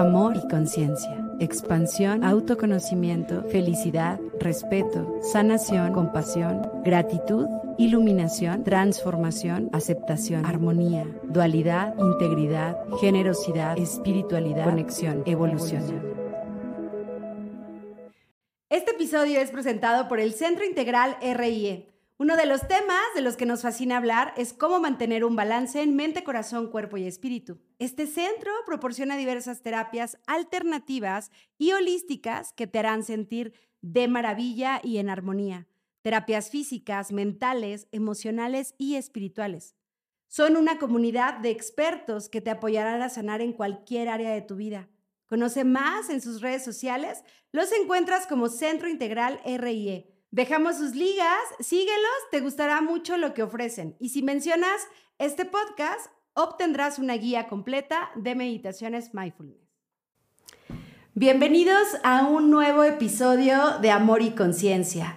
amor y conciencia, expansión, autoconocimiento, felicidad, respeto, sanación, compasión, gratitud, iluminación, transformación, aceptación, armonía, dualidad, integridad, generosidad, espiritualidad, conexión, evolución. Este episodio es presentado por el Centro Integral RIE. Uno de los temas de los que nos fascina hablar es cómo mantener un balance en mente, corazón, cuerpo y espíritu. Este centro proporciona diversas terapias alternativas y holísticas que te harán sentir de maravilla y en armonía. Terapias físicas, mentales, emocionales y espirituales. Son una comunidad de expertos que te apoyarán a sanar en cualquier área de tu vida. Conoce más en sus redes sociales. Los encuentras como Centro Integral RIE. Dejamos sus ligas, síguelos, te gustará mucho lo que ofrecen. Y si mencionas este podcast, obtendrás una guía completa de meditaciones mindfulness. Bienvenidos a un nuevo episodio de Amor y Conciencia,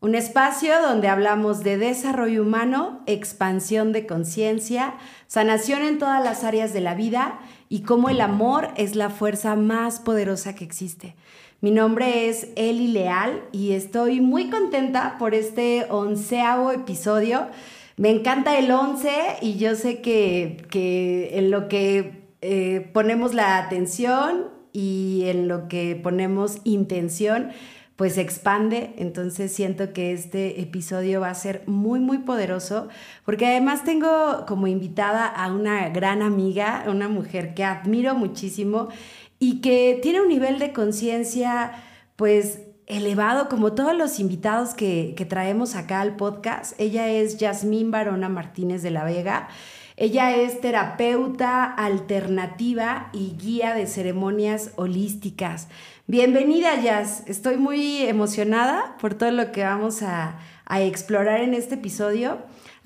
un espacio donde hablamos de desarrollo humano, expansión de conciencia, sanación en todas las áreas de la vida y cómo el amor es la fuerza más poderosa que existe. Mi nombre es Eli Leal y estoy muy contenta por este onceavo episodio. Me encanta el once y yo sé que, en lo que eh, ponemos la atención y en lo que ponemos intención, pues se expande. Entonces siento que este episodio va a ser muy, muy poderoso, porque además tengo como invitada a una gran amiga, una mujer que admiro muchísimo y que tiene un nivel de conciencia pues elevado como todos los invitados que, traemos acá al podcast. Ella es Yasmín Barona Martínez de la Vega. Ella es terapeuta alternativa y guía de ceremonias holísticas. Bienvenida, Yas. Estoy muy emocionada por todo lo que vamos a, a explorar en este episodio.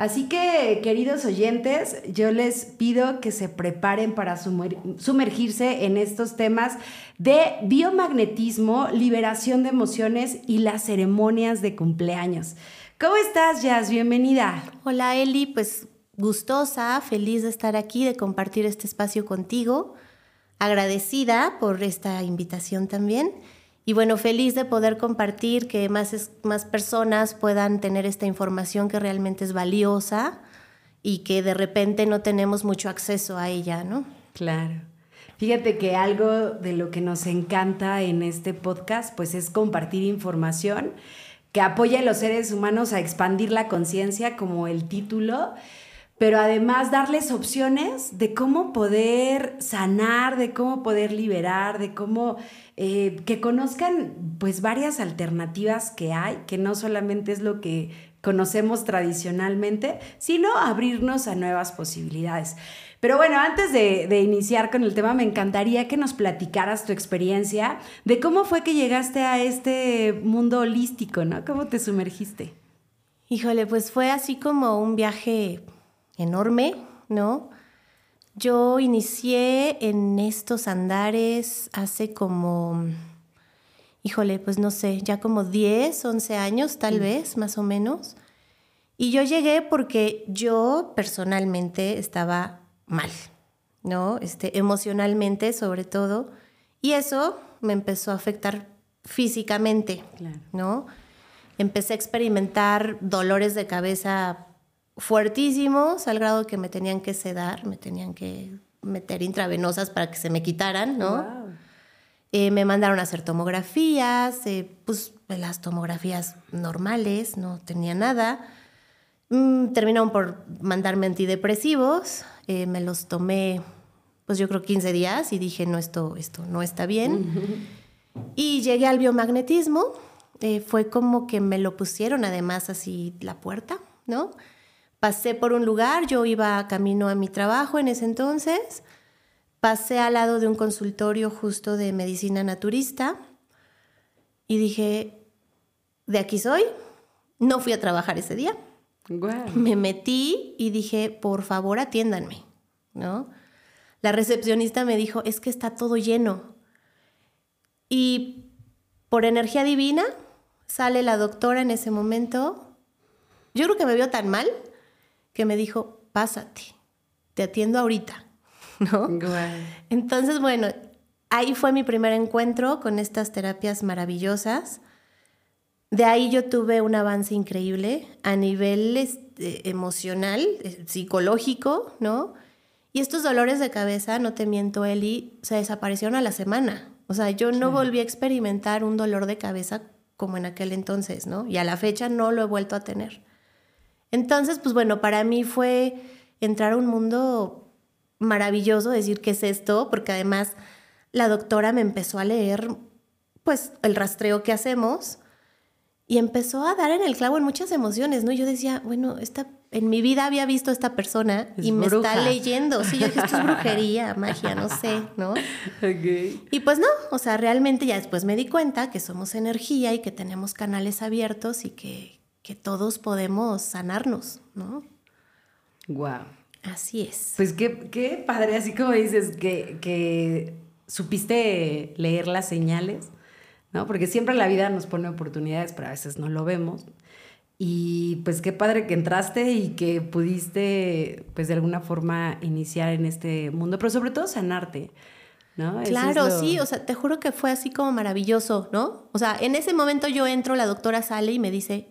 Así que, queridos oyentes, yo les pido que se preparen para sumergirse en estos temas de biomagnetismo, liberación de emociones y las ceremonias de cumpleaños. ¿Cómo estás, Jazz? Bienvenida. Hola, Eli. Pues gustosa, feliz de estar aquí, de compartir este espacio contigo. Agradecida por esta invitación también. Y bueno, feliz de poder compartir, que más, más personas puedan tener esta información que realmente es valiosa y que de repente no tenemos mucho acceso a ella, ¿no? Claro. Fíjate que algo de lo que nos encanta en este podcast, pues es compartir información que apoya a los seres humanos a expandir la conciencia, como el título, pero además darles opciones de cómo poder sanar, de cómo poder liberar, de cómo eh, que conozcan pues varias alternativas que hay, que no solamente es lo que conocemos tradicionalmente, sino abrirnos a nuevas posibilidades. Pero bueno, antes de, de, iniciar con el tema, me encantaría que nos platicaras tu experiencia de cómo fue que llegaste a este mundo holístico, ¿no? ¿Cómo te sumergiste? Híjole, pues fue así como un viaje enorme, ¿no? Yo inicié en estos andares hace como, híjole, pues no sé, ya como 10, 11 años tal vez, más o menos. Y yo llegué porque yo personalmente estaba mal, ¿no? Este, emocionalmente sobre todo. Y eso me empezó a afectar físicamente, ¿no? Empecé a experimentar dolores de cabeza fuertísimos al grado que me tenían que sedar, me tenían que meter intravenosas para que se me quitaran, ¿no? Eh, me mandaron a hacer tomografías, eh, pues las tomografías normales, no tenía nada. Mm, terminaron por mandarme antidepresivos, eh, me los tomé, pues yo creo 15 días y dije, no, esto, esto no está bien. Y llegué al biomagnetismo, fue como que me lo pusieron además así la puerta, ¿no? Pasé por un lugar, yo iba camino a mi trabajo en ese entonces, pasé al lado de un consultorio justo de medicina naturista y dije, de aquí soy, no fui a trabajar ese día. Me metí y dije, por favor atiéndanme, ¿no? La recepcionista me dijo, es que está todo lleno. Y por energía divina sale la doctora en ese momento. Yo creo que me vio tan mal que me dijo, pásate, te atiendo ahorita, ¿no? Entonces, bueno, ahí fue mi primer encuentro con estas terapias maravillosas. De ahí yo tuve un avance increíble a nivel este, emocional, eh, psicológico, ¿no? Y estos dolores de cabeza, no te miento, Eli, se desaparecieron a la semana. O sea, yo no volví a experimentar un dolor de cabeza como en aquel entonces, ¿no? Y a la fecha no lo he vuelto a tener. Entonces, pues bueno, para mí fue entrar a un mundo maravilloso, decir qué es esto, porque además la doctora me empezó a leer, pues, el rastreo que hacemos y empezó a dar en el clavo en muchas emociones, ¿no? Yo decía, bueno, esta, en mi vida había visto a esta persona y me está leyendo. Sí, yo dije, esto es brujería, magia, no sé, ¿no? Y pues no, o sea, realmente ya después me di cuenta que somos energía y que tenemos canales abiertos y que, que todos podemos sanarnos, ¿no? Wow. Así es. Pues qué, qué padre, así como dices, que, que supiste leer las señales, ¿no? Porque siempre la vida nos pone oportunidades, pero a veces no lo vemos. Y pues qué padre que entraste y que pudiste, pues de alguna forma, iniciar en este mundo, pero sobre todo sanarte. ¿No? Claro, sí, o sea, te juro que fue así como maravilloso, ¿no? O sea, en ese momento yo entro, la doctora sale y me dice,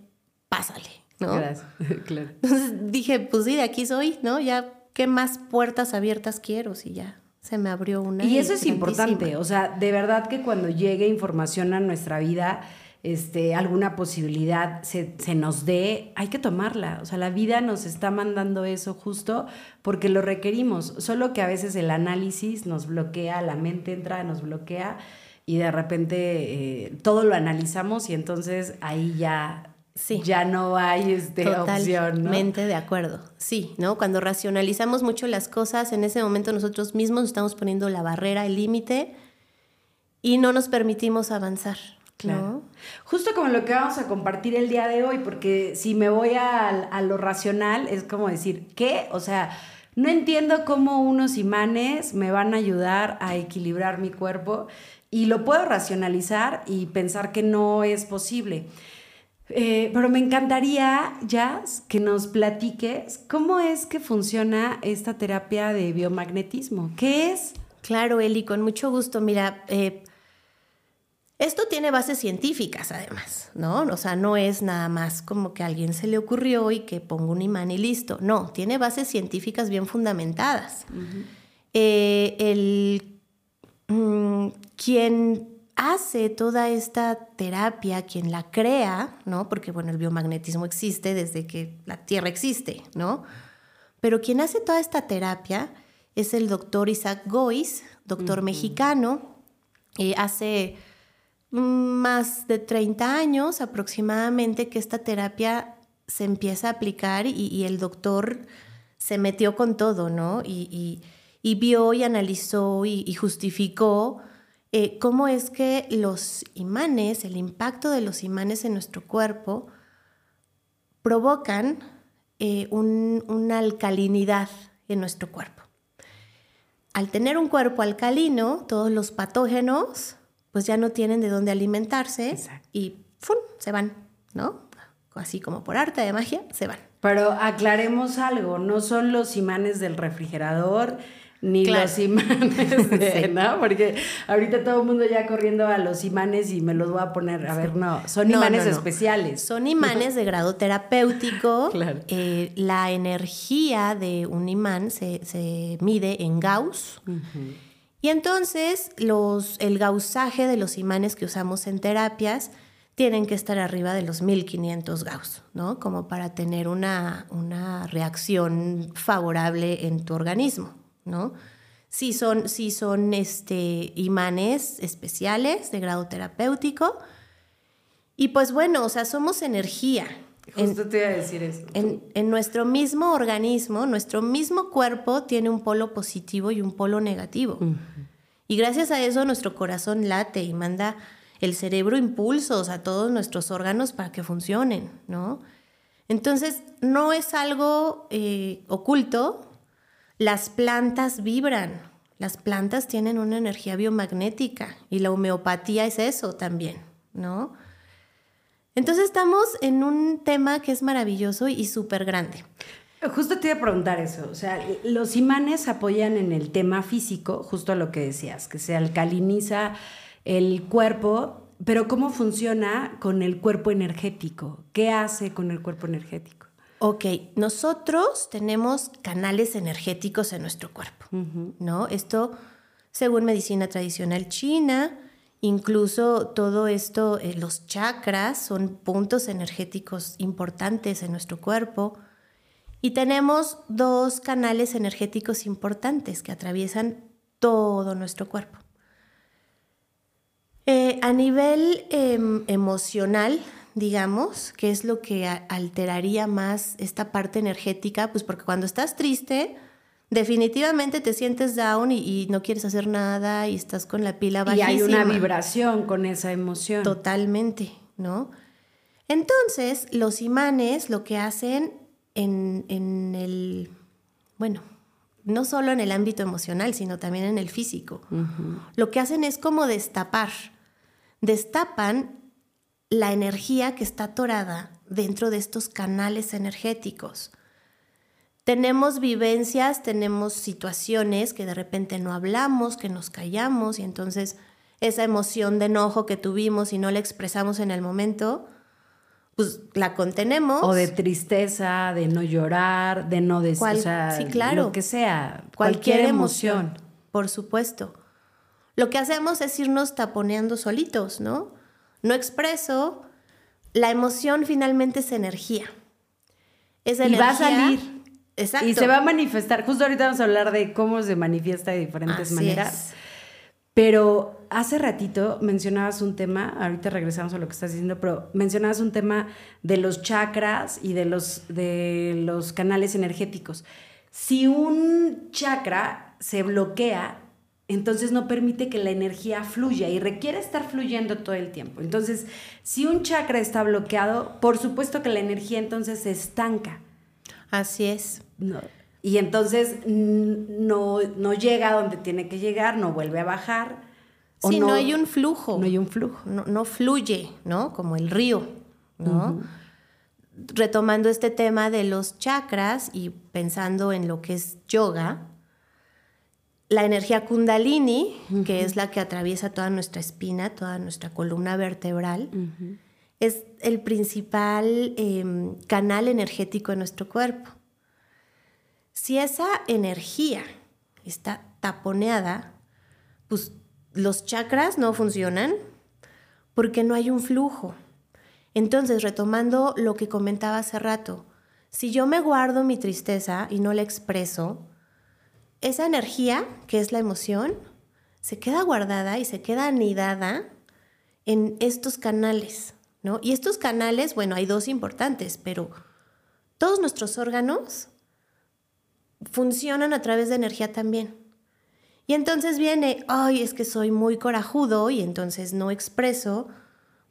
pásale, ¿no? Gracias, claro. Entonces dije, pues sí, de aquí soy, ¿no? Ya, ¿qué más puertas abiertas quiero? Si ya se me abrió una. Y eso es importante, o sea, de verdad que cuando llegue información a nuestra vida, este, alguna posibilidad se, se, nos dé, hay que tomarla. O sea, la vida nos está mandando eso justo porque lo requerimos. Solo que a veces el análisis nos bloquea, la mente entra, nos bloquea y de repente eh, todo lo analizamos y entonces ahí ya Sí. Ya no hay este, opción, ¿no? de acuerdo. Sí, ¿no? Cuando racionalizamos mucho las cosas, en ese momento nosotros mismos estamos poniendo la barrera, el límite, y no nos permitimos avanzar. Claro. Justo como lo que vamos a compartir el día de hoy, porque si me voy a, a lo racional, es como decir, ¿qué? O sea, no entiendo cómo unos imanes me van a ayudar a equilibrar mi cuerpo y lo puedo racionalizar y pensar que no es posible. Eh, pero me encantaría, Jazz, que nos platiques cómo es que funciona esta terapia de biomagnetismo. ¿Qué es? Claro, Eli, con mucho gusto. Mira, eh, esto tiene bases científicas, además, ¿no? O sea, no es nada más como que a alguien se le ocurrió y que ponga un imán y listo. No, tiene bases científicas bien fundamentadas. Eh, el, mm, quien hace toda esta terapia, quien la crea, ¿no? Porque, bueno, el biomagnetismo existe desde que la Tierra existe, ¿no? Pero quien hace toda esta terapia es el doctor Isaac Gois, doctor mexicano. Eh, hace más de 30 años aproximadamente que esta terapia se empieza a aplicar y, el doctor se metió con todo, ¿no? Y, vio y analizó y justificó eh, cómo es que los imanes, el impacto de los imanes en nuestro cuerpo, provocan eh, una alcalinidad en nuestro cuerpo. Al tener un cuerpo alcalino, todos los patógenos pues ya no tienen de dónde alimentarse y ¡fum! se van, ¿no? Así como por arte de magia, se van. Pero aclaremos algo, no son los imanes del refrigerador, ni los imanes ¿no? Porque ahorita todo el mundo ya corriendo a los imanes y me los voy a poner, a ver, no, son imanes especiales. Son imanes de grado terapéutico. Eh, la energía de un imán se, mide en Gauss. Y entonces los, el gausaje de los imanes que usamos en terapias tienen que estar arriba de los 1500 Gauss, ¿no? Como para tener una, una reacción favorable en tu organismo. ¿No? Sí son, son este, imanes especiales de grado terapéutico. Y pues bueno, o sea, somos energía. Justo te iba a decir eso. En, nuestro mismo organismo, nuestro mismo cuerpo tiene un polo positivo y un polo negativo. Y gracias a eso nuestro corazón late y manda el cerebro impulsos a todos nuestros órganos para que funcionen, ¿no? Entonces, no es algo eh, oculto, las plantas vibran, las plantas tienen una energía biomagnética y la homeopatía es eso también, ¿no? Entonces estamos en un tema que es maravilloso y súper grande. Justo te iba a preguntar eso, o sea, los imanes apoyan en el tema físico, justo lo que decías, que se alcaliniza el cuerpo, pero ¿cómo funciona con el cuerpo energético? ¿Qué hace con el cuerpo energético? Ok, nosotros tenemos canales energéticos en nuestro cuerpo, ¿no? Esto, según medicina tradicional china, incluso todo esto, eh, los chakras son puntos energéticos importantes en nuestro cuerpo. Y tenemos dos canales energéticos importantes que atraviesan todo nuestro cuerpo. Eh, a nivel em, emocional, digamos, que es lo que alteraría más esta parte energética, pues porque cuando estás triste, definitivamente te sientes down y, no quieres hacer nada y estás con la pila bajísima. Y hay una vibración con esa emoción. Totalmente, ¿no? Entonces, los imanes lo que hacen en, el, bueno, no solo en el ámbito emocional, sino también en el físico. Lo que hacen es como destapar, destapan la energía que está atorada dentro de estos canales energéticos. Tenemos vivencias, tenemos situaciones que de repente no hablamos, que nos callamos y entonces esa emoción de enojo que tuvimos y no la expresamos en el momento, pues la contenemos. O de tristeza, de no llorar, de no decir, sí, claro. lo que sea, cualquier, emoción. Por supuesto. Lo que hacemos es irnos taponeando solitos, ¿no? No expreso. La emoción finalmente es energía. Es energía. Y va a salir. Exacto. Y se va a manifestar. Justo ahorita vamos a hablar de cómo se manifiesta de diferentes maneras. Pero hace ratito mencionabas un tema, ahorita regresamos a lo que estás diciendo, pero mencionabas un tema de los chakras y de los, de los canales energéticos. Si un chakra se bloquea, entonces no permite que la energía fluya y requiere estar fluyendo todo el tiempo. Entonces, si un chakra está bloqueado, por supuesto que la energía entonces se estanca. Así es. Y entonces no, no llega a donde tiene que llegar, no vuelve a bajar. Sí, no, hay un flujo. No hay un flujo. No, fluye, ¿no? Como el río, ¿no? Retomando este tema de los chakras y pensando en lo que es yoga, la energía kundalini, que es la que atraviesa toda nuestra espina, toda nuestra columna vertebral, es el principal em, canal energético de nuestro cuerpo. Si esa energía está taponeada, pues los chakras no funcionan porque no hay un flujo. Entonces, retomando lo que comentaba hace rato, si yo me guardo mi tristeza y no la expreso, esa energía, que es la emoción, se queda guardada y se queda anidada en estos canales, ¿no? Y estos canales, bueno, hay dos importantes, pero todos nuestros órganos funcionan a través de energía también. Y entonces viene, ay, es que soy muy corajudo y entonces no expreso,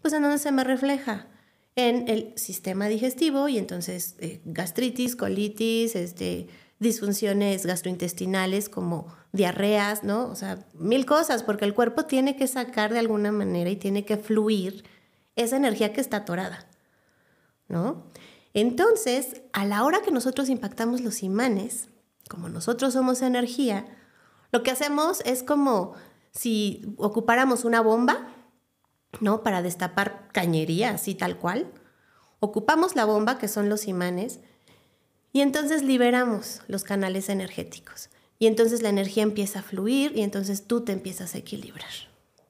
pues en dónde se me refleja en el sistema digestivo y entonces eh, gastritis, colitis, este, disfunciones gastrointestinales como diarreas, ¿no? O sea, mil cosas, porque el cuerpo tiene que sacar de alguna manera y tiene que fluir esa energía que está atorada, ¿no? Entonces, a la hora que nosotros impactamos los imanes, como nosotros somos energía, lo que hacemos es como si ocupáramos una bomba, ¿no? Para destapar cañería, así tal cual. Ocupamos la bomba, que son los imanes, y entonces liberamos los canales energéticos. Y entonces la energía empieza a fluir y entonces tú te empiezas a equilibrar.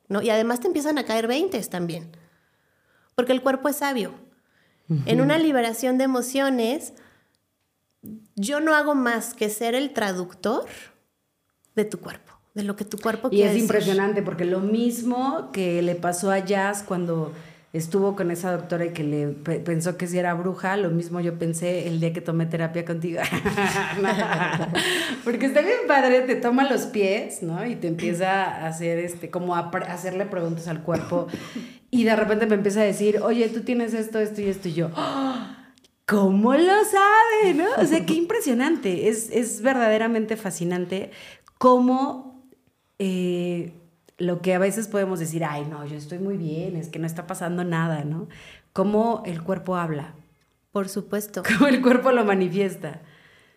¿no? Y además te empiezan a caer veintes también. Porque el cuerpo es sabio. En una liberación de emociones, yo no hago más que ser el traductor de tu cuerpo, de lo que tu cuerpo y quiere. Y es impresionante porque lo mismo que le pasó a Jazz cuando estuvo con esa doctora y que le pensó que si era bruja, lo mismo yo pensé el día que tomé terapia contigo. Porque está bien padre, te toma los pies, ¿no? Y te empieza a hacer este, como a hacerle preguntas al cuerpo. Y de repente me empieza a decir, oye, tú tienes esto, esto y esto. Y yo, ¡Ah! ¿cómo lo sabe? ¿No? O sea, qué impresionante. Es, es verdaderamente fascinante cómo eh, lo que a veces podemos decir, ay, no, yo estoy muy bien, es que no está pasando nada, ¿no? Cómo el cuerpo habla. Por supuesto. Cómo el cuerpo lo manifiesta.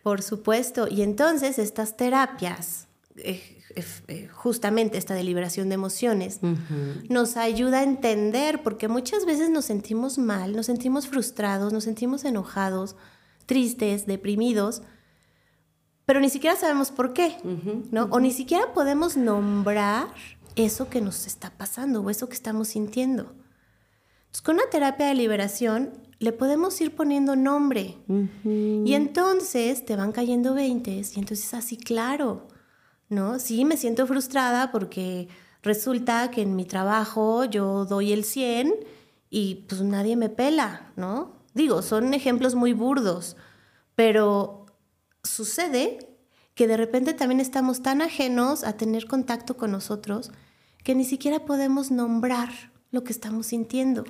Por supuesto. Y entonces estas terapias, eh, eh, eh, justamente esta deliberación de emociones, nos ayuda a entender, porque muchas veces nos sentimos mal, nos sentimos frustrados, nos sentimos enojados, tristes, deprimidos, pero ni siquiera sabemos por qué, ¿no? O ni siquiera podemos nombrar eso que nos está pasando o eso que estamos sintiendo. Entonces, con una terapia de liberación le podemos ir poniendo nombre. Y entonces te van cayendo veintes y entonces así, claro, ¿no? Sí, me siento frustrada porque resulta que en mi trabajo yo doy el 100 y pues nadie me pela, ¿no? Digo, son ejemplos muy burdos, pero sucede que de repente también estamos tan ajenos a tener contacto con nosotros que ni siquiera podemos nombrar lo que estamos sintiendo.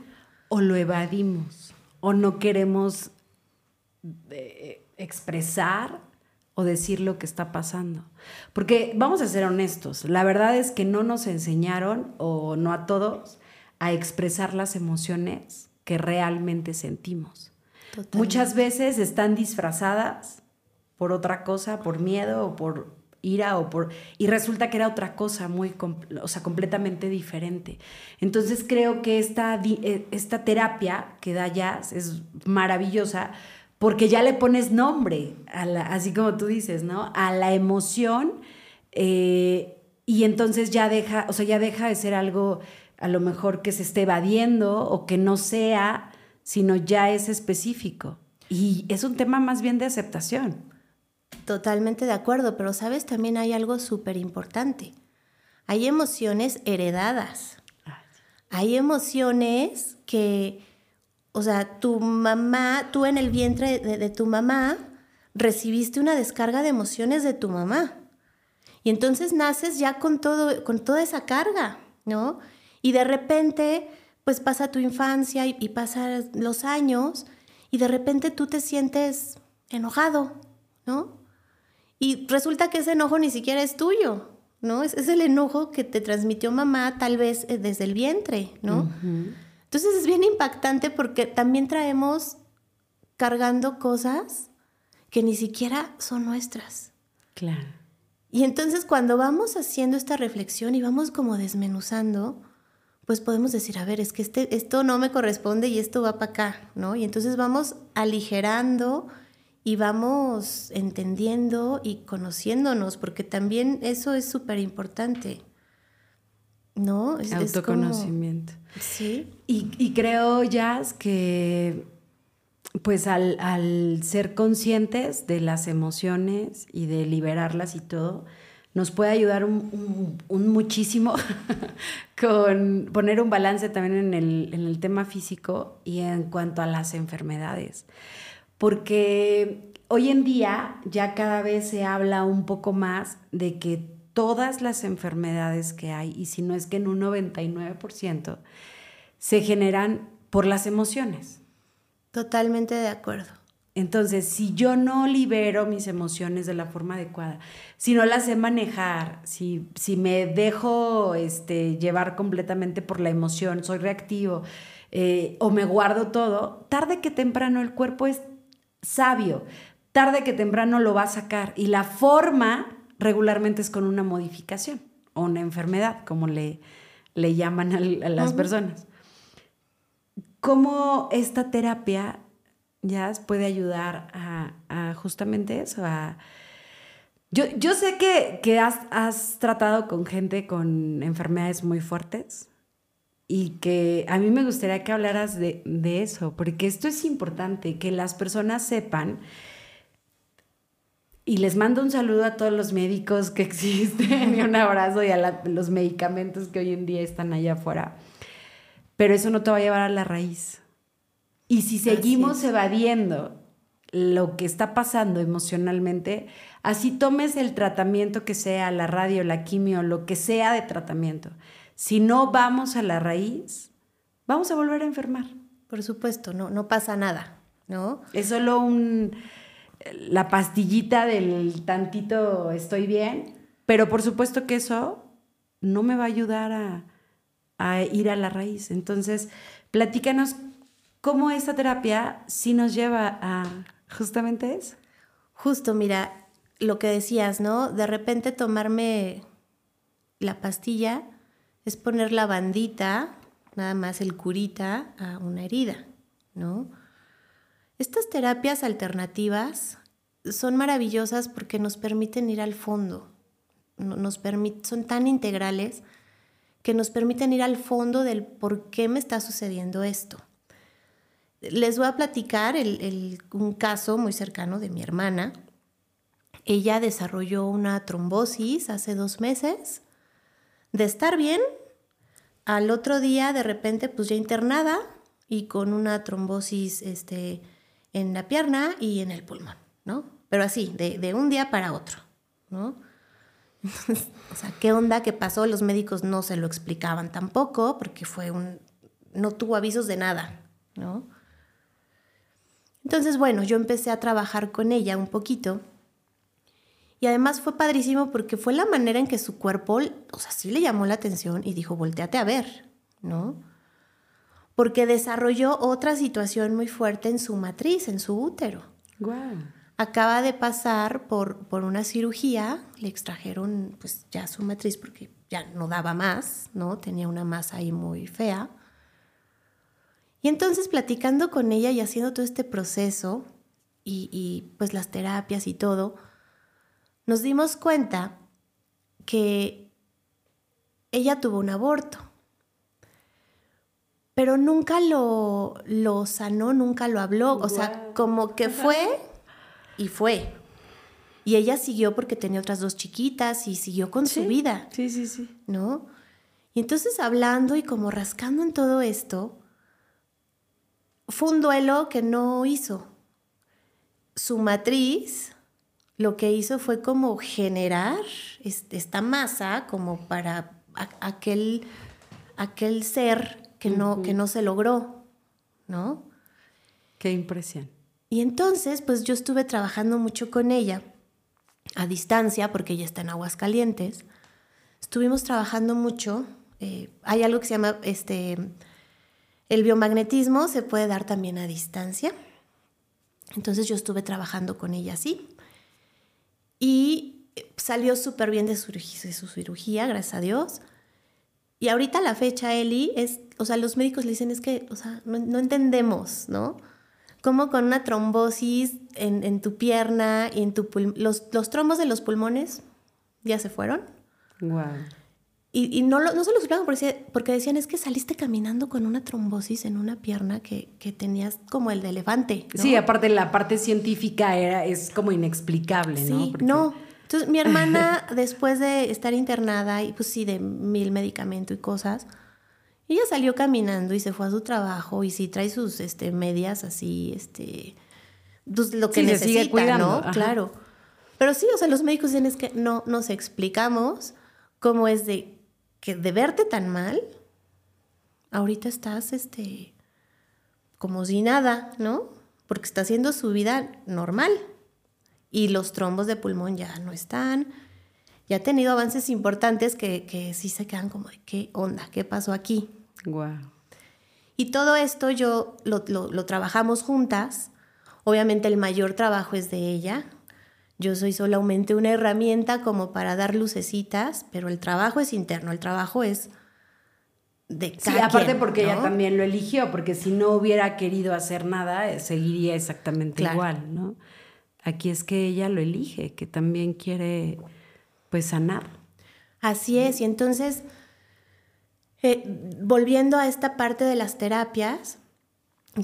O lo evadimos, o no queremos eh, expresar o decir lo que está pasando. Porque vamos a ser honestos, la verdad es que no nos enseñaron, o no a todos, a expresar las emociones que realmente sentimos. Muchas veces están disfrazadas por otra cosa, por miedo o por ira o por y resulta que era otra cosa muy o sea, completamente diferente. Entonces creo que esta, eh, esta terapia que da Jazz es maravillosa porque ya le pones nombre, a la, así como tú dices, ¿no? A la emoción eh, y entonces ya deja, o sea, ya deja de ser algo a lo mejor que se esté evadiendo o que no sea, sino ya es específico. Y es un tema más bien de aceptación. Totalmente de acuerdo, pero sabes, también hay algo súper importante. Hay emociones heredadas. Hay emociones que o sea, tu mamá, tú en el vientre de, tu mamá, recibiste una descarga de emociones de tu mamá. Y entonces naces ya con, todo, con toda esa carga, ¿no? Y de repente, pues pasa tu infancia y, pasan los años y de repente tú te sientes enojado, ¿no? Y resulta que ese enojo ni siquiera es tuyo, ¿no? Es, el enojo que te transmitió mamá tal vez eh, desde el vientre, ¿no? Entonces es bien impactante porque también traemos cargando cosas que ni siquiera son nuestras. Claro. Y entonces cuando vamos haciendo esta reflexión y vamos como desmenuzando, pues podemos decir, a ver, es que este, esto no me corresponde y esto va para acá, ¿no? Y entonces vamos aligerando y vamos entendiendo y conociéndonos, porque también eso es súper importante. ¿no? Es, Autoconocimiento. Sí. Y, creo, Jazz, que pues al, ser conscientes de las emociones y de liberarlas y todo, nos puede ayudar un, muchísimo con poner un balance también en el, en el tema físico y en cuanto a las enfermedades. Porque hoy en día ya cada vez se habla un poco más de que todas las enfermedades que hay, y si no es que en un 99%, se generan por las emociones. Totalmente de acuerdo. Entonces, si yo no libero mis emociones de la forma adecuada, si no las sé manejar, si, si me dejo este, llevar completamente por la emoción, soy reactivo eh, o me guardo todo, tarde que temprano el cuerpo es sabio, tarde que temprano lo va a sacar. Y la forma regularmente es con una modificación o una enfermedad, como le, le llaman a, las personas. ¿Cómo esta terapia ya puede ayudar a, justamente eso? yo, yo, sé que, que has, has, tratado con gente con enfermedades muy fuertes y que a mí me gustaría que hablaras de, de eso, porque esto es importante, que las personas sepan y les mando un saludo a todos los médicos que existen y un abrazo y a los medicamentos que hoy en día están allá afuera. Pero eso no te va a llevar a la raíz. Y si seguimos evadiendo lo que está pasando emocionalmente, así tomes el tratamiento que sea, la radio, la quimio, lo que sea de tratamiento. Si no vamos a la raíz, vamos a volver a enfermar. Por supuesto, no, no pasa nada, ¿no? Es solo un la pastillita del tantito estoy bien, pero por supuesto que eso no me va a ayudar a, ir a la raíz. Entonces, platícanos cómo esta terapia sí nos lleva a justamente eso. Justo, mira, lo que decías, ¿no? De repente tomarme la pastilla es poner la bandita, nada más el curita, a una herida, ¿no? Estas terapias alternativas son maravillosas porque nos permiten ir al fondo, nos son tan integrales que nos permiten ir al fondo del por qué me está sucediendo esto. Les voy a platicar un caso muy cercano de mi hermana. Ella desarrolló una trombosis hace dos meses. De estar bien, al otro día de repente pues ya internada y con una trombosis este, en la pierna y en el pulmón, ¿no? Pero así, de, de un día para otro, ¿no? o sea, ¿qué onda? ¿Qué pasó? Los médicos no se lo explicaban tampoco porque fue un... no tuvo avisos de nada, ¿no? Entonces, bueno, yo empecé a trabajar con ella un poquito y además fue padrísimo porque fue la manera en que su cuerpo, o sea, sí le llamó la atención y dijo, volteate a ver, ¿no? Porque desarrolló otra situación muy fuerte en su matriz, en su útero. Wow. Acaba de pasar por, por una cirugía, le extrajeron pues ya su matriz porque ya no daba más, ¿no? Tenía una masa ahí muy fea. Y entonces platicando con ella y haciendo todo este proceso y, y pues las terapias y todo, nos dimos cuenta que ella tuvo un aborto, pero nunca lo, lo sanó, nunca lo habló, o sea, como que fue y fue. Y ella siguió porque tenía otras dos chiquitas y siguió con su vida. Sí, sí, sí. ¿No? Y entonces hablando y como rascando en todo esto, fue un duelo que no hizo. Su matriz lo que hizo fue como generar esta masa como para aquel, aquel ser que no, que no se logró, ¿no? Qué impresión. Y entonces, pues yo estuve trabajando mucho con ella a distancia, porque ella está en Aguascalientes. Estuvimos trabajando mucho. Eh, hay algo que se llama este, el biomagnetismo, se puede dar también a distancia. Entonces yo estuve trabajando con ella así. Y salió súper bien de su, cirugía, gracias a Dios. Y ahorita la fecha, Eli, es, o sea, los médicos le dicen, es que, o sea, no, entendemos, ¿no? Cómo con una trombosis en, tu pierna y en tu los, los trombos de los pulmones ya se fueron. Wow. Y, no, no se lo explicaban porque, porque, decían, es que saliste caminando con una trombosis en una pierna que, que tenías como el de elefante. Sí, aparte la parte científica era, es como inexplicable, ¿no? Sí, no. Entonces mi hermana, después de estar internada y pues sí, de mil medicamentos y cosas, ella salió caminando y se fue a su trabajo y sí trae sus este, medias así, este, pues, lo que necesita, ¿no? Claro. Pero sí, o sea, los médicos dicen es que no nos explicamos cómo es de que de verte tan mal, ahorita estás este, como si nada, ¿no? Porque está haciendo su vida normal y los trombos de pulmón ya no están. Ya ha tenido avances importantes que, que sí se quedan como de qué onda, qué pasó aquí. Wow. Y todo esto yo lo, lo trabajamos juntas. Obviamente el mayor trabajo es de ella, yo soy solamente una herramienta como para dar lucecitas, pero el trabajo es interno, el trabajo es de cada Sí, aparte porque ella también lo eligió, porque si no hubiera querido hacer nada, eh, seguiría exactamente igual, ¿no? Aquí es que ella lo elige, que también quiere pues sanar. Así es, y entonces, eh, volviendo a esta parte de las terapias,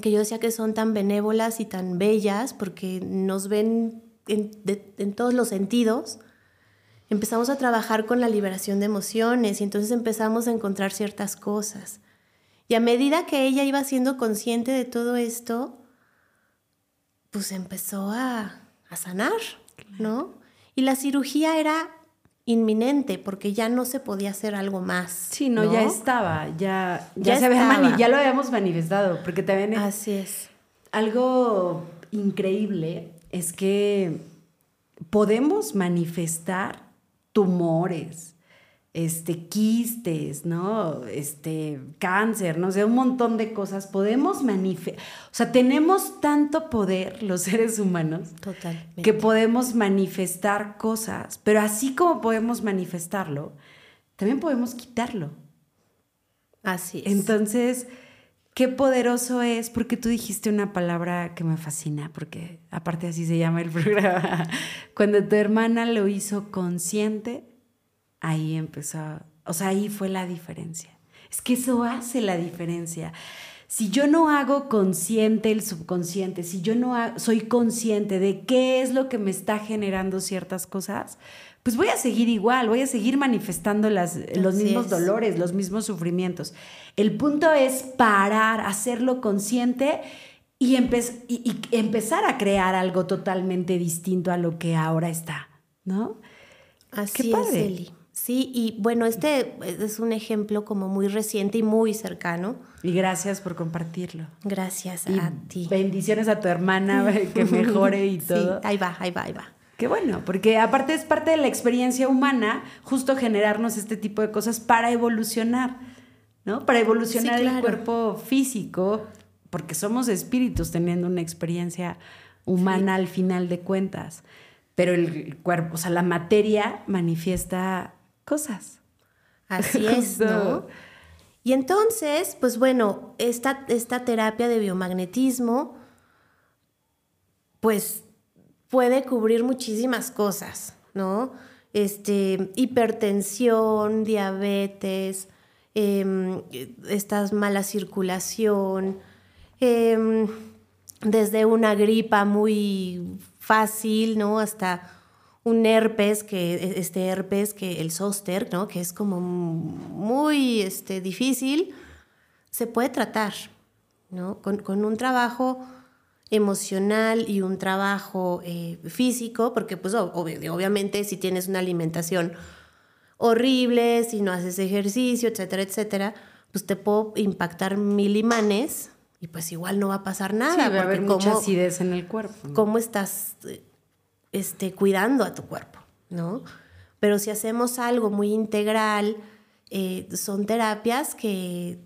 que yo decía que son tan benévolas y tan bellas, porque nos ven en, todos los sentidos, empezamos a trabajar con la liberación de emociones y entonces empezamos a encontrar ciertas cosas. Y a medida que ella iba siendo consciente de todo esto, pues empezó a, sanar, ¿no? Y la cirugía era inminente porque ya no se podía hacer algo más. Sí, no, ya estaba, ya, ya, se había ya lo habíamos manifestado, porque también Así es. Algo increíble es que podemos manifestar tumores, este, quistes, ¿no? Este, cáncer, no sé, un montón de cosas. Podemos manifestar, o sea, tenemos tanto poder los seres humanos Totalmente. que podemos manifestar cosas, pero así como podemos manifestarlo, también podemos quitarlo. Así es. Entonces, qué poderoso es, porque tú dijiste una palabra que me fascina, porque aparte así se llama el programa. Cuando tu hermana lo hizo consciente, ahí empezó, o sea, ahí fue la diferencia. Es que eso hace la diferencia. Si yo no hago consciente el subconsciente, si yo no soy consciente de qué es lo que me está generando ciertas cosas, pues voy a seguir igual, voy a seguir manifestando las, los Así mismos es. dolores, los mismos sufrimientos. El punto es parar, hacerlo consciente y, empe- y- y empezar a crear algo totalmente distinto a lo que ahora está, ¿no? Así Qué es, padre. Eli. Sí, y bueno, este es un ejemplo como muy reciente y muy cercano. Y gracias por compartirlo. Gracias Y a ti. bendiciones a tu hermana, que mejore y todo. Sí, ahí va, ahí va, ahí va. Qué bueno, porque aparte es parte de la experiencia humana justo generarnos este tipo de cosas para evolucionar, ¿no? Para evolucionar Sí, el cuerpo físico, porque somos espíritus teniendo una experiencia humana al final de cuentas. Pero el cuerpo, o sea, la materia manifiesta cosas. Así es. ¿no? Y entonces, pues bueno, esta, esta terapia de biomagnetismo, pues puede cubrir muchísimas cosas, ¿no? Este, hipertensión, diabetes, em, esta mala circulación, em, desde una gripa muy fácil, ¿no? Hasta un herpes, que este herpes, que el zóster, ¿no? Que es como muy este, difícil, se puede tratar, ¿no? Con un trabajo emocional y un trabajo eh, físico, porque pues ob- ob- obviamente si tienes una alimentación horrible, si no haces ejercicio, etcétera, etcétera, pues te puedo impactar mil imanes y pues igual no va a pasar nada. Sí, va a haber mucha cómo- acidez en el cuerpo. ¿no? cómo estás este, cuidando a tu cuerpo, ¿no? Pero si hacemos algo muy integral, eh, son terapias que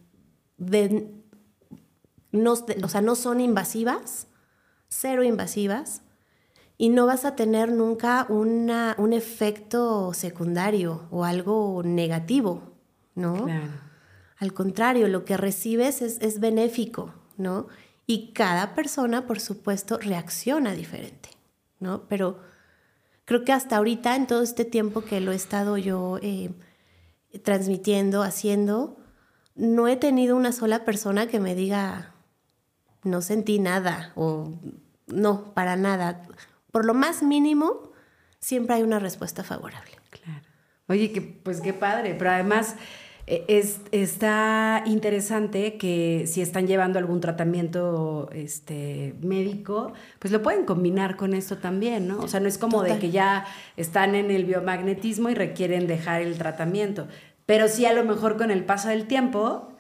de- no, o sea, no son invasivas, cero invasivas, y no vas a tener nunca una, un efecto secundario o algo negativo, ¿no? Claro. Al contrario, lo que recibes es, es benéfico, ¿no? Y cada persona, por supuesto, reacciona diferente, ¿no? Pero creo que hasta ahorita, en todo este tiempo que lo he estado yo eh, transmitiendo, haciendo, no he tenido una sola persona que me diga, no sentí nada o no, para nada. Por lo más mínimo, siempre hay una respuesta favorable. Claro. Oye, que, pues qué padre, pero además eh, es, está interesante que si están llevando algún tratamiento este, médico, pues lo pueden combinar con esto también, ¿no? O sea, no es como de que ya están en el biomagnetismo y requieren dejar el tratamiento, pero sí a lo mejor con el paso del tiempo,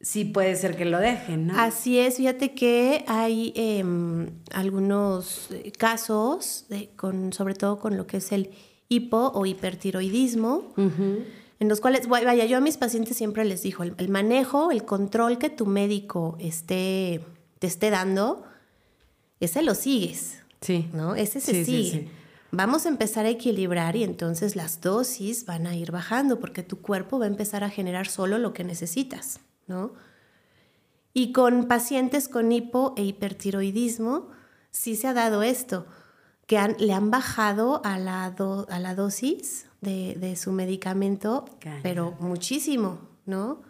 sí puede ser que lo dejen, ¿no? Así es, fíjate que hay em, algunos eh, casos, de- con, sobre todo con lo que es el hipo o hipertiroidismo, en los cuales, vaya, yo a mis pacientes siempre les digo, el, el manejo, el control que tu médico esté, te esté dando, ese lo sigues, Sí. ¿no? Ese se Sí, sí, sigue. sí. Vamos a empezar a equilibrar y entonces las dosis van a ir bajando porque tu cuerpo va a empezar a generar solo lo que necesitas, ¿no? Y con pacientes con hipo e hipertiroidismo, sí se ha dado esto, que han- le han bajado a la, do- a la dosis de, de su medicamento, pero muchísimo, ¿no?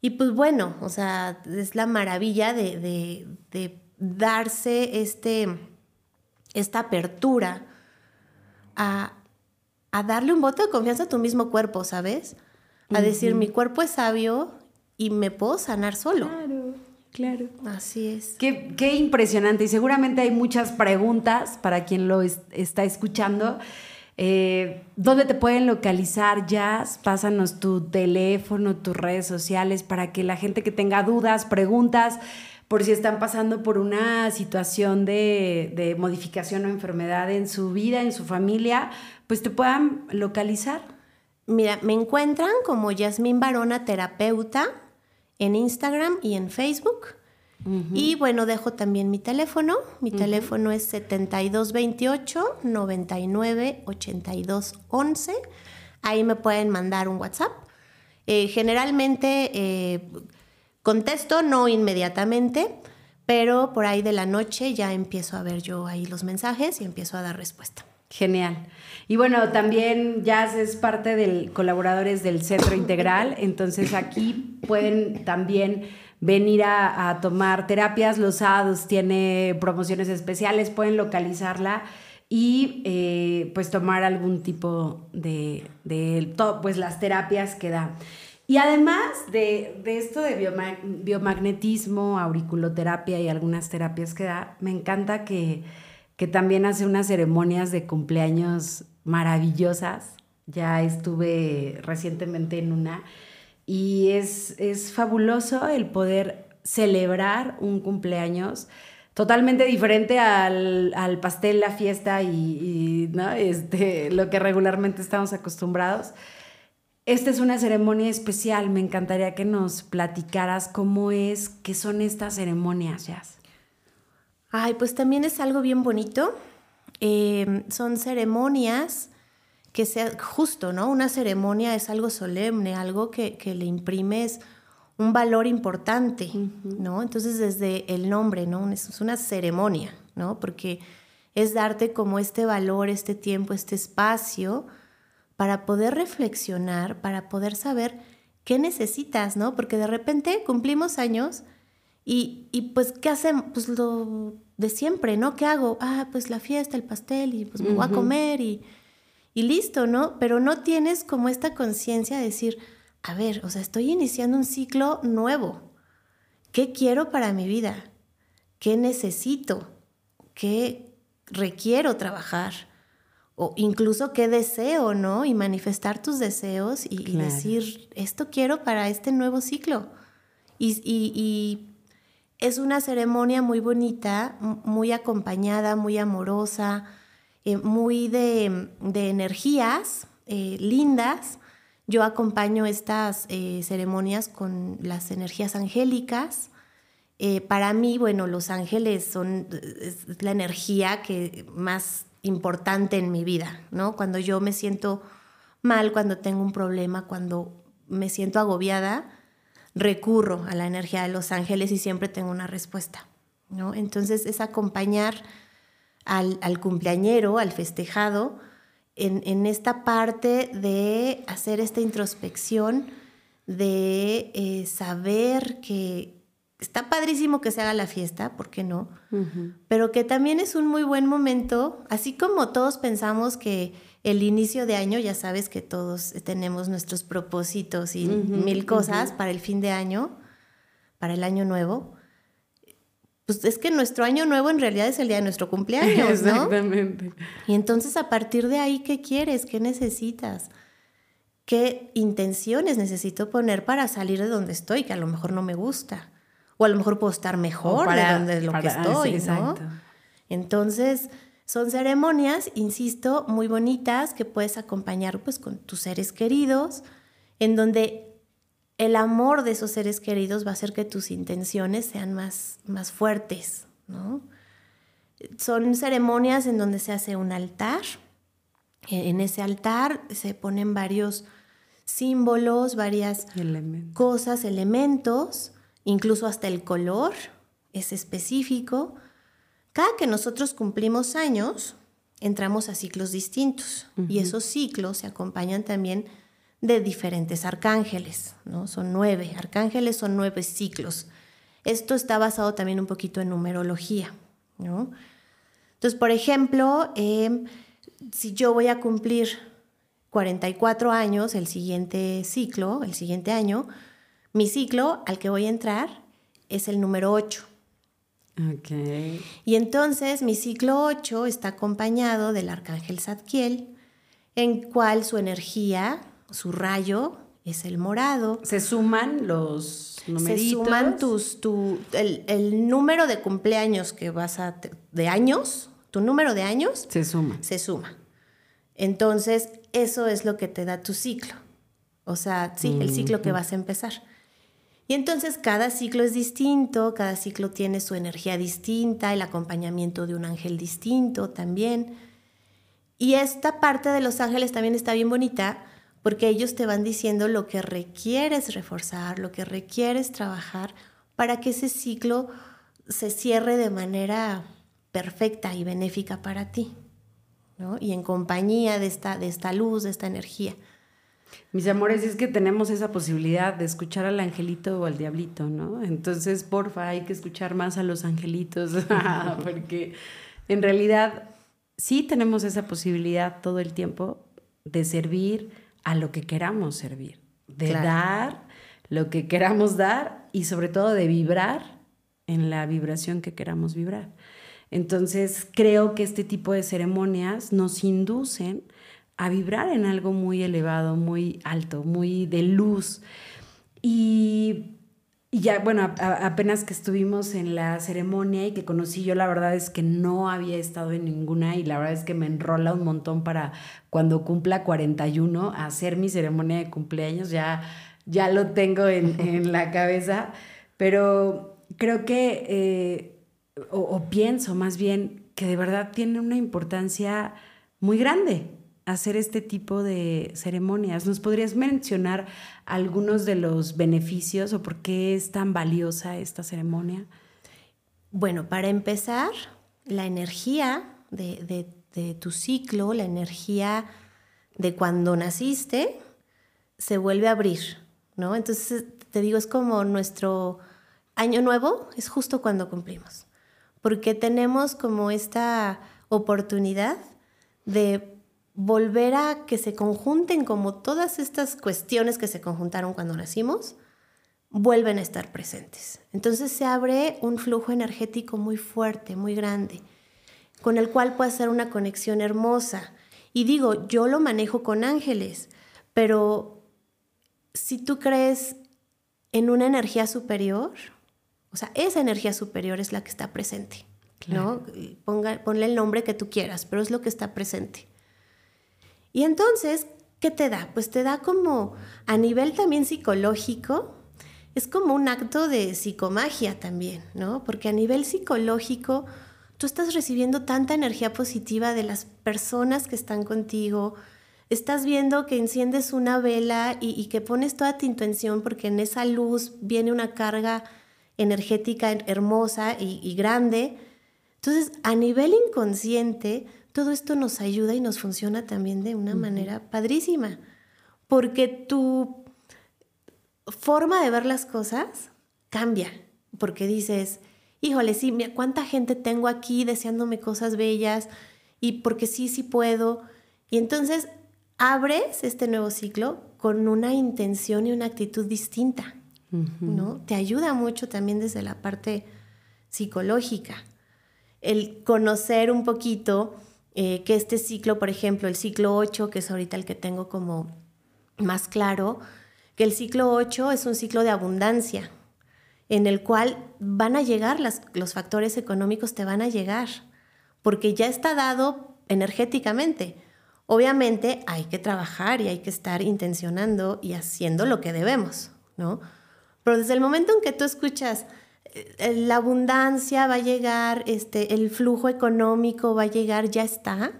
Y pues bueno, o sea, es la maravilla de, de- de darse este, esta apertura a, a darle un voto de confianza a tu mismo cuerpo, ¿sabes? A decir, mi cuerpo es sabio y me puedo sanar solo. Claro, claro. Así es. Qué, qué impresionante y seguramente hay muchas preguntas para quien lo es- está escuchando. Eh, ¿Dónde te pueden localizar, Jazz? Pásanos tu teléfono, tus redes sociales para que la gente que tenga dudas, preguntas, por si están pasando por una situación de, de modificación o enfermedad en su vida, en su familia, pues te puedan localizar. Mira, me encuentran como Yasmín Barona Terapeuta en Instagram y en Facebook. Y bueno, dejo también mi teléfono. Mi teléfono es 7228 99 82 11. Ahí me pueden mandar un WhatsApp. Eh, generalmente eh, contesto, no inmediatamente, pero por ahí de la noche ya empiezo a ver yo ahí los mensajes y empiezo a dar respuesta. Genial. Y bueno, también Jazz es parte de colaboradores del Centro Integral, entonces aquí pueden también venir a, tomar terapias. Los sábados tiene promociones especiales, pueden localizarla y eh, pues tomar algún tipo de, de pues las terapias que da. Y además de, esto de biomagnetismo, auriculoterapia y algunas terapias que da, me encanta que, que también hace unas ceremonias de cumpleaños maravillosas. Ya estuve recientemente en una y es, es fabuloso el poder celebrar un cumpleaños totalmente diferente al, pastel, la fiesta y, ¿no? este, lo que regularmente estamos acostumbrados. Esta es una ceremonia especial. Me encantaría que nos platicaras cómo es, qué son estas ceremonias, Jazz. Ay, pues también es algo bien bonito. Eh, son ceremonias que sea justo, ¿no? Una ceremonia es algo solemne, algo que, le imprimes un valor importante, ¿no? Entonces desde el nombre, ¿no? Es una ceremonia, ¿no? Porque es darte como este valor, este tiempo, este espacio para poder reflexionar, para poder saber qué necesitas, ¿no? Porque de repente cumplimos años y, pues, ¿qué hacemos? Pues lo de siempre, ¿no? ¿Qué hago? Ah, pues la fiesta, el pastel y pues me voy a comer y y listo, ¿no? Pero no tienes como esta conciencia de decir, a ver, o sea, estoy iniciando un ciclo nuevo. ¿Qué quiero para mi vida? ¿Qué necesito? ¿Qué requiero trabajar? O incluso qué deseo, ¿no? Y manifestar tus deseos y, decir, esto quiero para este nuevo ciclo. Y, y es una ceremonia muy bonita, muy acompañada, muy amorosa, eh, muy de, energías eh, lindas. Yo acompaño estas eh, ceremonias con las energías angélicas. para mí, bueno, los ángeles son la energía que más importante en mi vida, ¿no? Cuando yo me siento mal, cuando tengo un problema, cuando me siento agobiada, recurro a la energía de los ángeles y siempre tengo una respuesta, ¿no? Entonces es acompañar al, cumpleañero, al festejado, en, esta parte de hacer esta introspección, de eh, saber que está padrísimo que se haga la fiesta, ¿por qué no? Pero que también es un muy buen momento, así como todos pensamos que el inicio de año, ya sabes que todos tenemos nuestros propósitos y mil cosas para el fin de año, para el año nuevo pues es que nuestro año nuevo en realidad es el día de nuestro cumpleaños, ¿no? Exactamente. Y entonces a partir de ahí, ¿qué quieres? ¿Qué necesitas? ¿Qué intenciones necesito poner para salir de donde estoy, que a lo mejor no me gusta? O a lo mejor puedo estar mejor de donde lo que estoy, ¿no? Entonces, son ceremonias, insisto, muy bonitas que puedes acompañar pues con tus seres queridos, en donde el amor de esos seres queridos va a hacer que tus intenciones sean más, más fuertes, ¿no? Son ceremonias en donde se hace un altar. En ese altar se ponen varios símbolos, varias cosas, elementos, incluso hasta el color es específico. Cada que nosotros cumplimos años, entramos a ciclos distintos y esos ciclos se acompañan también de diferentes arcángeles, ¿no? Son nueve, arcángeles son nueve ciclos. Esto está basado también un poquito en numerología, ¿no? Entonces, por ejemplo, em, si yo voy a cumplir 44 años el siguiente ciclo, el siguiente año, mi ciclo al que voy a entrar es el número 8. Okay. Y entonces mi ciclo 8 está acompañado del arcángel Zadkiel, en cual su energía su rayo es el morado. Se suman los numeritos. Se suman tus, tu, el, número de cumpleaños que vas a, de años, tu número de años. Se suma. Se suma. Entonces, eso es lo que te da tu ciclo. O sea, sí, el ciclo que vas a empezar. Y entonces cada ciclo es distinto, cada ciclo tiene su energía distinta, el acompañamiento de un ángel distinto también. Y esta parte de los ángeles también está bien bonita porque ellos te van diciendo lo que requieres reforzar, lo que requieres trabajar para que ese ciclo se cierre de manera perfecta y benéfica para ti, ¿no? Y en compañía de esta, de esta luz, de esta energía. Mis amores, es que tenemos esa posibilidad de escuchar al angelito o al diablito, ¿no? Entonces, porfa, hay que escuchar más a los angelitos, porque en realidad sí tenemos esa posibilidad todo el tiempo de servir a lo que queramos servir, de dar lo que queramos dar y sobre todo de vibrar en la vibración que queramos vibrar. Entonces, creo que este tipo de ceremonias nos inducen a vibrar en algo muy elevado, muy alto, muy de luz. Y, ya, bueno, apenas que estuvimos en la ceremonia y que conocí yo, la verdad es que no había estado en ninguna y la verdad es que me enrola un montón para cuando cumpla 41 hacer mi ceremonia de cumpleaños, ya, ya lo tengo en, la cabeza, pero creo que, eh, o pienso más bien, que de verdad tiene una importancia muy grande hacer este tipo de ceremonias. ¿Nos podrías mencionar algunos de los beneficios o por qué es tan valiosa esta ceremonia? Bueno, para empezar, la energía de, tu ciclo, la energía de cuando naciste, se vuelve a abrir, ¿no? Entonces, te digo, es como nuestro año nuevo, es justo cuando cumplimos, porque tenemos como esta oportunidad de volver a que se conjunten como todas estas cuestiones que se conjuntaron cuando nacimos, vuelven a estar presentes. Entonces se abre un flujo energético muy fuerte, muy grande, con el cual puede ser una conexión hermosa. Y digo, yo lo manejo con ángeles, pero si tú crees en una energía superior, o sea, esa energía superior es la que está presente, ¿no? Ponga, ponle el nombre que tú quieras, pero es lo que está presente. Y entonces, ¿qué te da? Pues te da como a nivel también psicológico, es como un acto de psicomagia también, ¿no? Porque a nivel psicológico, tú estás recibiendo tanta energía positiva de las personas que están contigo, estás viendo que enciendes una vela y, que pones toda tu intención porque en esa luz viene una carga energética hermosa y, y grande. Entonces, a nivel inconsciente, todo esto nos ayuda y nos funciona también de una manera padrísima, porque tu forma de ver las cosas cambia, porque dices, híjole, sí, cuánta gente tengo aquí deseándome cosas bellas y porque sí, sí puedo. Y entonces abres este nuevo ciclo con una intención y una actitud distinta, ¿no? Te ayuda mucho también desde la parte psicológica. El conocer un poquito eh, que este ciclo, por ejemplo, el ciclo 8, que es ahorita el que tengo como más claro, que el ciclo 8 es un ciclo de abundancia, en el cual van a llegar los factores económicos, te van a llegar, porque ya está dado energéticamente. Obviamente hay que trabajar y hay que estar intencionando y haciendo lo que debemos, ¿no? Pero desde el momento en que tú escuchas, la abundancia va a llegar, este, el flujo económico va a llegar, ya está,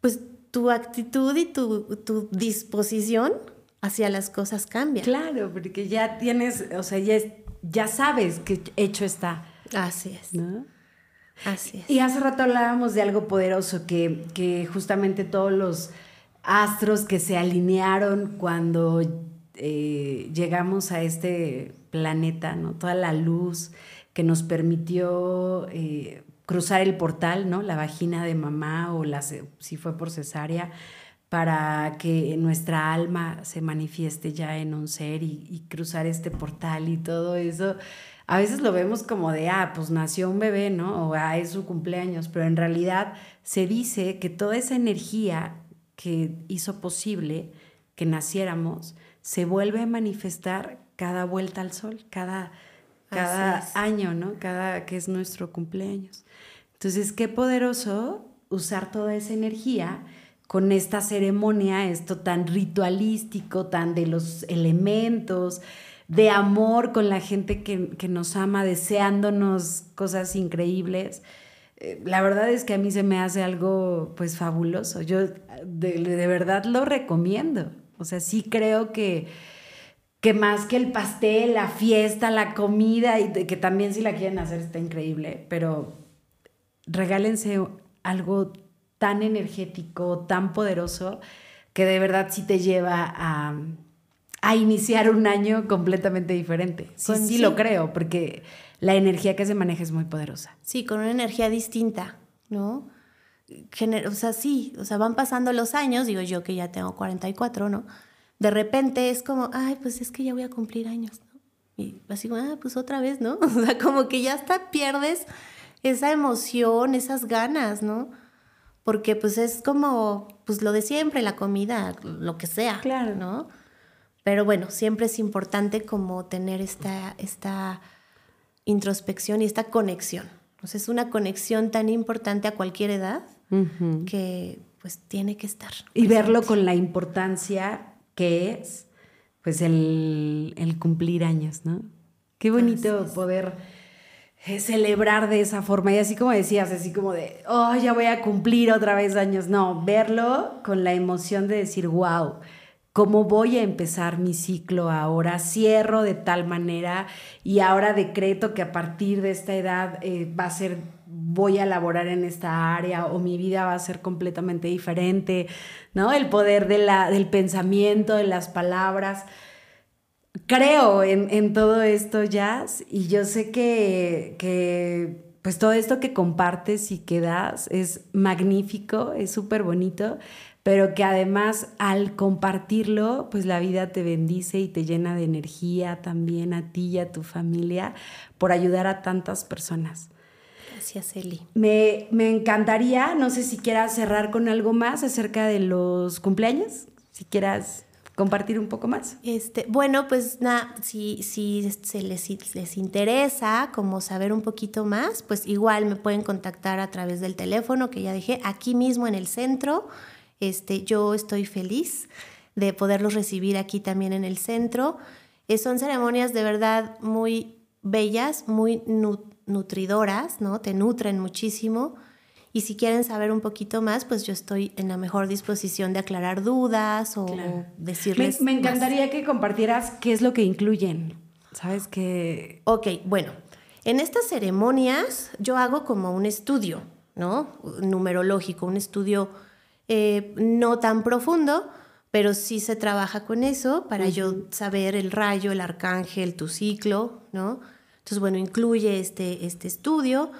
pues tu actitud y tu, disposición hacia las cosas cambia. Claro, porque ya tienes, o sea, ya, ya sabes que hecho está. Así es. Así es. Y hace rato hablábamos de algo poderoso, que, que justamente todos los astros que se alinearon cuando eh, llegamos a este planeta, ¿no? Toda la luz que nos permitió eh, cruzar el portal, ¿no? La vagina de mamá o la, si fue por cesárea, para que nuestra alma se manifieste ya en un ser y, cruzar este portal y todo eso. A veces lo vemos como de, ah, pues nació un bebé, ¿no? O ah, es su cumpleaños, pero en realidad se dice que toda esa energía que hizo posible que naciéramos se vuelve a manifestar cada vuelta al sol, cada, cada año, ¿no? Cada que es nuestro cumpleaños. Entonces, qué poderoso usar toda esa energía con esta ceremonia, esto tan ritualístico, tan de los elementos, de amor con la gente que, nos ama, deseándonos cosas increíbles. Eh, la verdad es que a mí se me hace algo pues fabuloso. Yo de, verdad lo recomiendo. O sea, sí creo que, que más que el pastel, la fiesta, la comida, y que también si la quieren hacer está increíble, pero regálense algo tan energético, tan poderoso, que de verdad sí te lleva a, iniciar un año completamente diferente. Sí, sí, lo creo, porque la energía que se maneja es muy poderosa. Sí, con una energía distinta, ¿no? o sea, sí, o sea, van pasando los años, digo yo que ya tengo 44, ¿no? De repente es como, ay, pues es que ya voy a cumplir años, ¿no? Y así, ah, pues otra vez, ¿no? O sea, como que ya hasta pierdes esa emoción, esas ganas, ¿no? porque pues es como pues lo de siempre, la comida, lo que sea, claro. ¿no? Pero bueno, siempre es importante como tener esta, esta introspección y esta conexión. O sea, es una conexión tan importante a cualquier edad que pues tiene que estar. Y verlo con la importancia que es pues el, cumplir años, ¿no? Qué bonito poder celebrar de esa forma. Y así como decías, así como de, oh, ya voy a cumplir otra vez años. No, verlo con la emoción de decir, wow, ¿cómo voy a empezar mi ciclo ahora? Cierro de tal manera y ahora decreto que a partir de esta edad eh, va a ser, voy a laborar en esta área o mi vida va a ser completamente diferente, ¿no? El poder del pensamiento, de las palabras creo en, todo esto, Jazz, y yo sé que, pues todo esto que compartes y que das es magnífico, es súper bonito, pero que además al compartirlo, pues la vida te bendice y te llena de energía también a ti y a tu familia por ayudar a tantas personas. Gracias, Eli. Me, me encantaría, no sé si quieras cerrar con algo más acerca de los cumpleaños, si quieras compartir un poco más. Este, bueno, pues nada, si, si se les, les interesa como saber un poquito más, pues igual me pueden contactar a través del teléfono que ya dejé aquí mismo en el centro. Este, yo estoy feliz de poderlos recibir aquí también en el centro. Eh, son ceremonias de verdad muy bellas, muy nutridoras, ¿no? Te nutren muchísimo. Y si quieren saber un poquito más, pues yo estoy en la mejor disposición de aclarar dudas o decirles. Me, encantaría que compartieras qué es lo que incluyen. ¿Sabes qué? Ok, bueno. En estas ceremonias yo hago como un estudio, ¿no? Numerológico, un estudio eh, no tan profundo, pero sí se trabaja con eso para yo saber el rayo, el arcángel, tu ciclo, ¿no? Entonces, bueno, incluye este, este estudio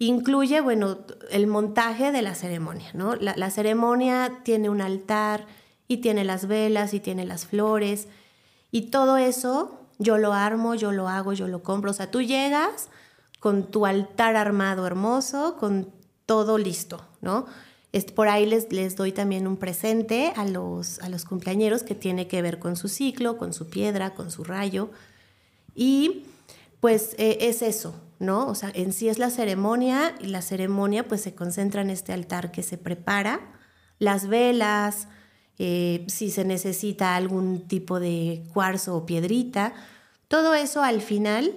incluye, bueno, el montaje de la ceremonia, ¿no? La, ceremonia tiene un altar y tiene las velas y tiene las flores y todo eso yo lo armo, yo lo hago, yo lo compro. O sea, tú llegas con tu altar armado hermoso, con todo listo, ¿no? Por ahí les, les doy también un presente a los, a los cumpleañeros que tiene que ver con su ciclo, con su piedra, con su rayo. Y pues eh, es eso, ¿no? O sea, en sí es la ceremonia y la ceremonia pues se concentra en este altar que se prepara, las velas, eh, si se necesita algún tipo de cuarzo o piedrita, todo eso al final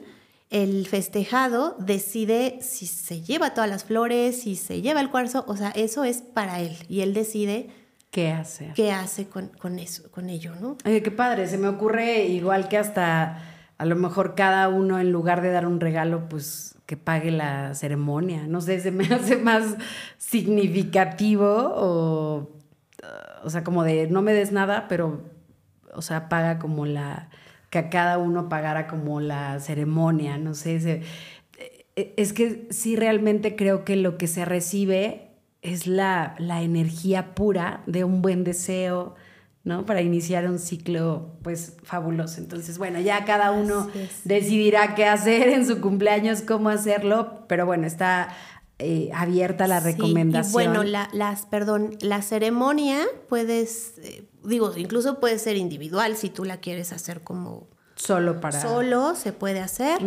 el festejado decide si se lleva todas las flores, si se lleva el cuarzo, o sea, eso es para él y él decide qué hace. ¿Qué hace con, con eso, con ello, no? Oye, qué padre, se me ocurre igual que hasta a lo mejor cada uno en lugar de dar un regalo, pues que pague la ceremonia. No sé, se me hace más significativo o, o sea, como de no me des nada, pero, o sea, paga como la, que a cada uno pagara como la ceremonia, no sé. E, es que sí realmente creo que lo que se recibe es la, la energía pura de un buen deseo, ¿no? Para iniciar un ciclo, pues, fabuloso. Entonces, bueno, ya cada uno decidirá qué hacer en su cumpleaños, cómo hacerlo, pero bueno, está eh, abierta la recomendación. bueno, la, las, perdón, la ceremonia puedes, eh, digo, incluso puede ser individual si tú la quieres hacer como... Solo para... Solo se puede hacer.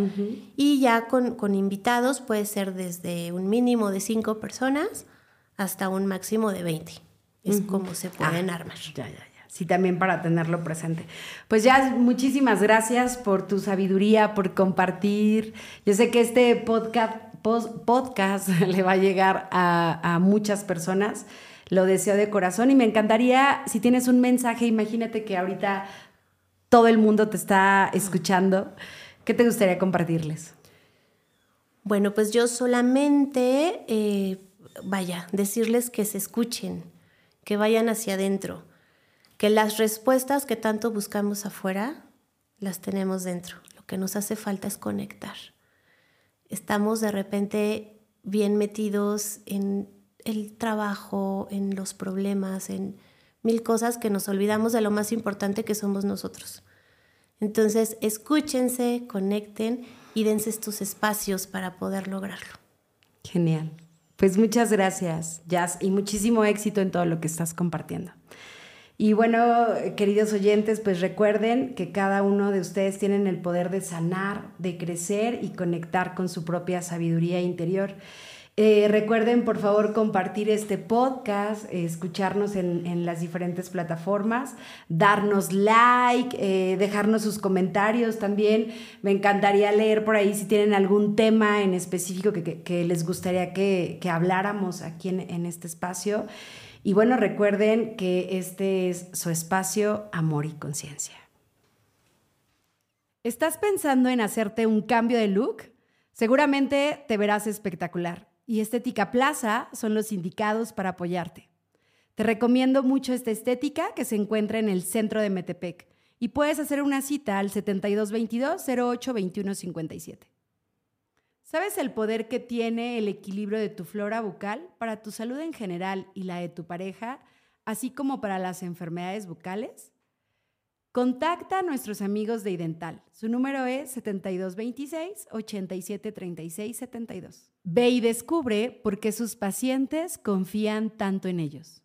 Y ya con, con invitados puede ser desde un mínimo de cinco personas hasta un máximo de 20. es como se pueden Ah, armar. Ya, ya, ya. Sí, también para tenerlo presente. Pues ya, muchísimas gracias por tu sabiduría, por compartir. Yo sé que este podcast, podcast le va a llegar a, a muchas personas. Lo deseo de corazón y me encantaría, si tienes un mensaje, imagínate que ahorita todo el mundo te está escuchando. ¿Qué te gustaría compartirles? Bueno, pues yo solamente, eh, vaya, decirles que se escuchen, que vayan hacia adentro, que las respuestas que tanto buscamos afuera las tenemos dentro. Lo que nos hace falta es conectar. Estamos de repente bien metidos en el trabajo, en los problemas, en mil cosas que nos olvidamos de lo más importante que somos nosotros. Entonces, escúchense, conecten y dense estos espacios para poder lograrlo. Genial. Pues muchas gracias, Jazz, y muchísimo éxito en todo lo que estás compartiendo. Y bueno, queridos oyentes, pues recuerden que cada uno de ustedes tienen el poder de sanar, de crecer y conectar con su propia sabiduría interior. Eh, recuerden, por favor, compartir este podcast, eh, escucharnos en, las diferentes plataformas, darnos like, eh, dejarnos sus comentarios también. Me encantaría leer por ahí si tienen algún tema en específico que, les gustaría que, habláramos aquí en este espacio. Y bueno, recuerden que este es su espacio Amor y Conciencia. ¿Estás pensando en hacerte un cambio de look? Seguramente te verás espectacular y Estética Plaza son los indicados para apoyarte. Te recomiendo mucho esta estética que se encuentra en el centro de Metepec y puedes hacer una cita al 7222-082157. ¿Sabes el poder que tiene el equilibrio de tu flora bucal para tu salud en general y la de tu pareja, así como para las enfermedades bucales? Contacta a nuestros amigos de Idental. Su número es 7226-873672. Ve y descubre por qué sus pacientes confían tanto en ellos.